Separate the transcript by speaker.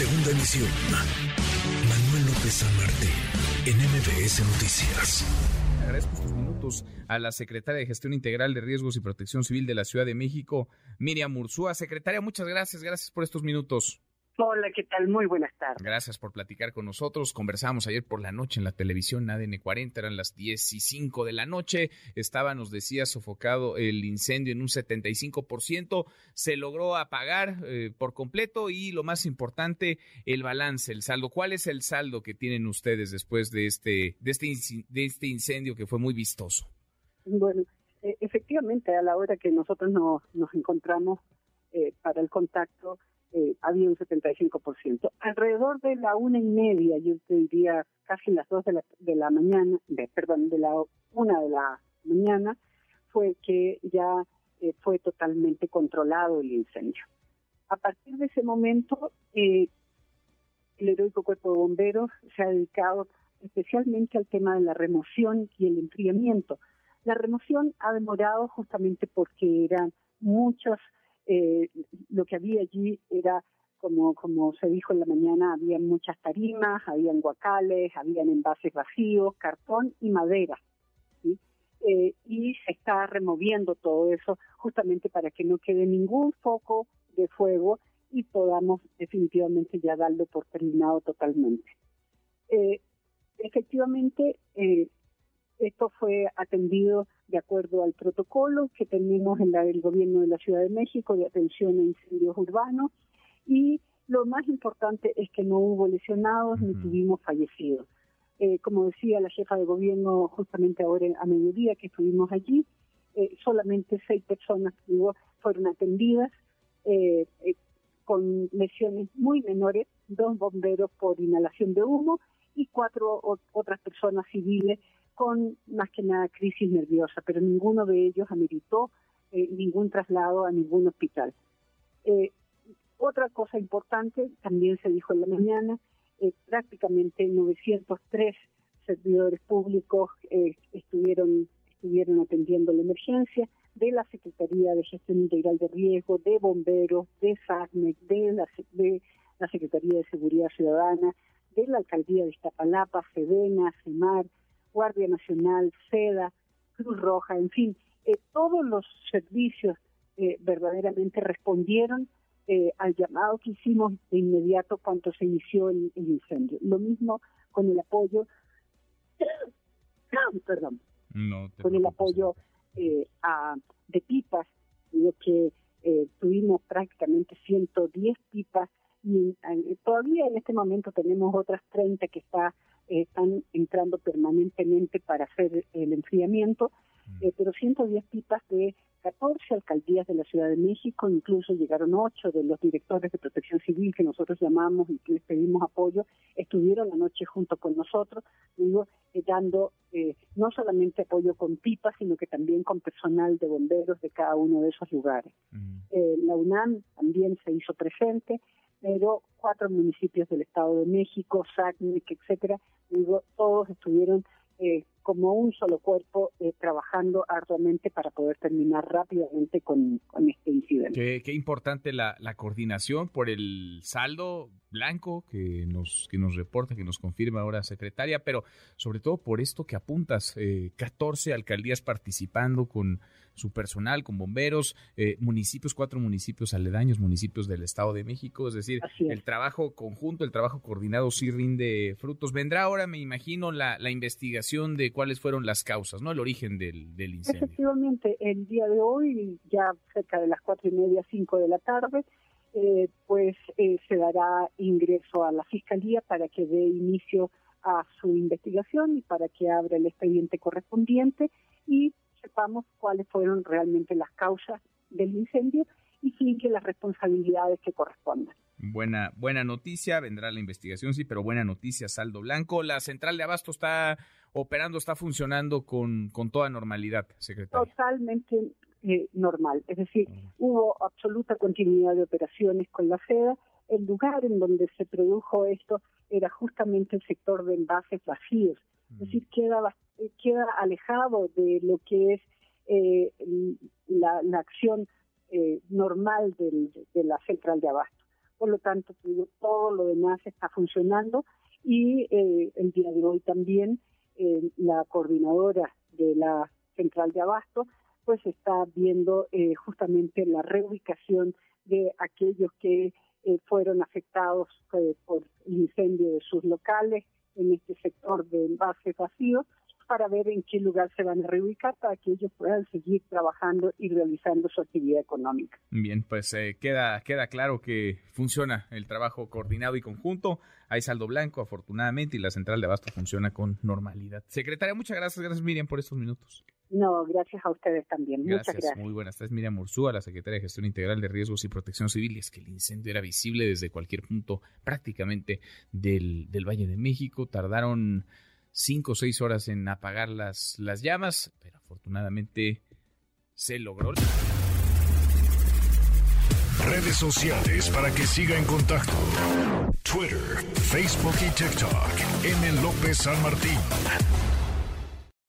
Speaker 1: Segunda emisión. Manuel López San en MBS Noticias.
Speaker 2: Agradezco estos minutos a la secretaria de Gestión Integral de Riesgos y Protección Civil de la Ciudad de México, Miriam Mursúa. Secretaria, muchas gracias. Gracias por estos minutos.
Speaker 3: Hola, ¿qué tal? Muy buenas tardes.
Speaker 2: Gracias por platicar con nosotros. Conversamos ayer por la noche en la televisión ADN 40, eran las 10 y 5 de la noche. Estaba, nos decía, sofocado el incendio en un 75%. Se logró apagar eh, por completo y lo más importante, el balance, el saldo. ¿Cuál es el saldo que tienen ustedes después de este, de este, de este incendio que fue muy vistoso?
Speaker 3: Bueno, e, efectivamente, a la hora que nosotros nos, nos encontramos eh, para el contacto, eh, había un 75%. Alrededor de la una y media, yo te diría casi las dos de la, de la mañana, perdón, de la una de la mañana, fue que ya eh, fue totalmente controlado el incendio. A partir de ese momento, eh, el heroico cuerpo de bomberos se ha dedicado especialmente al tema de la remoción y el enfriamiento. La remoción ha demorado justamente porque eran muchos eh, lo que había allí era, como, como se dijo en la mañana, había muchas tarimas, habían guacales, habían envases vacíos, cartón y madera. Eh, y se está removiendo todo eso justamente para que no quede ningún foco de fuego y podamos definitivamente ya darlo por terminado totalmente. Eh, efectivamente, eh, esto fue atendido de acuerdo al protocolo que tenemos en la, el gobierno de la Ciudad de México de atención a incendios urbanos y lo más importante es que no hubo lesionados ni tuvimos fallecidos. Eh, como decía la jefa de gobierno justamente ahora a mediodía que estuvimos allí, eh, solamente seis personas fueron atendidas eh, con lesiones muy menores, dos bomberos por inhalación de humo y cuatro otras personas civiles con más que nada crisis nerviosa, pero ninguno de ellos ameritó eh, ningún traslado a ningún hospital. Eh, otra cosa importante, también se dijo en la mañana, eh, prácticamente 903 servidores públicos estuvieron, estuvieron atendiendo la emergencia de la Secretaría de Gestión Integral de Riesgo, de Bomberos, de SACMEC, de la, de la Secretaría de Seguridad Ciudadana, de la Alcaldía de Iztapalapa, SEDENA, CEMAR, Guardia Nacional, SEDA, Cruz Roja, en fin, eh, todos los servicios eh, verdaderamente respondieron eh, al llamado que hicimos de inmediato cuando se inició el, incendio. Lo mismo con el apoyo, perdón, con el apoyo a, de pipas, lo que tuvimos prácticamente 110 pipas y todavía en este momento tenemos otras 30 que está están entrando permanentemente para hacer el enfriamiento, mm. eh, pero 110 pipas de 14 alcaldías de la Ciudad de México, incluso llegaron 8 de los directores de protección civil que nosotros llamamos y que les pedimos apoyo, estuvieron la noche junto con nosotros, digo, eh, dando eh, no solamente apoyo con pipas, sino que también con personal de bomberos de cada uno de esos lugares. Mm. la UNAM también se hizo presente, pero cuatro municipios del Estado de México, SACNIC, etcétera, digo, todos estuvieron eh, como un solo cuerpo eh, trabajando arduamente para poder terminar rápidamente con, este incidente.
Speaker 2: Qué, importante la, la, coordinación por el saldo blanco que nos, que nos reporta, que nos confirma ahora secretaria, pero sobre todo por esto que apuntas, eh, 14 alcaldías participando con su personal, con bomberos, eh, municipios, cuatro municipios aledaños, municipios del Estado de México, es decir, el trabajo conjunto, el trabajo coordinado sí rinde frutos. Vendrá ahora, me imagino, la, la investigación de cuáles fueron las causas, ¿no? El origen del, incendio.
Speaker 3: Efectivamente, el día de hoy, ya cerca de las cuatro y media, cinco de la tarde, eh, pues eh, se dará ingreso a la Fiscalía para que dé inicio a su investigación y para que abra el expediente correspondiente y sepamos cuáles fueron realmente las causas del incendio y finque las responsabilidades que correspondan.
Speaker 2: Buena, buena noticia, vendrá la investigación, sí, pero buena noticia, saldo blanco. La central de abasto está operando, está funcionando con, con toda normalidad, secretario.
Speaker 3: Totalmente eh, normal, es decir, hubo absoluta continuidad de operaciones con la FEDA. El lugar en donde se produjo esto era justamente el sector de envases vacíos, es decir, queda, queda alejado de lo que es eh, la, acción eh, normal de la central de abasto. Por lo tanto todo lo demás está funcionando y eh, el día de hoy también eh, la coordinadora de la central de abasto pues está viendo eh, justamente la reubicación de aquellos que fueron afectados por el incendio de sus locales en este sector de envases vacíos para ver en qué lugar se van a reubicar para que ellos puedan seguir trabajando y realizando su actividad económica.
Speaker 2: Bien, pues eh, queda, queda claro que funciona el trabajo coordinado y conjunto. Hay saldo blanco, afortunadamente, y la central de abasto funciona con normalidad. Secretaria, muchas gracias. Gracias, Miriam, por estos minutos.
Speaker 3: No, gracias a ustedes también.
Speaker 2: Gracias,
Speaker 3: Muchas gracias.
Speaker 2: Muy buenas tardes, Miriam Ursúa, la secretaria de Gestión Integral de Riesgos y Protección Civil. es que el incendio era visible desde cualquier punto prácticamente del, del Valle de México. Tardaron cinco o seis horas en apagar las, las llamas, pero afortunadamente se logró.
Speaker 1: Redes sociales para que siga en contacto: Twitter, Facebook y TikTok. M. López San Martín.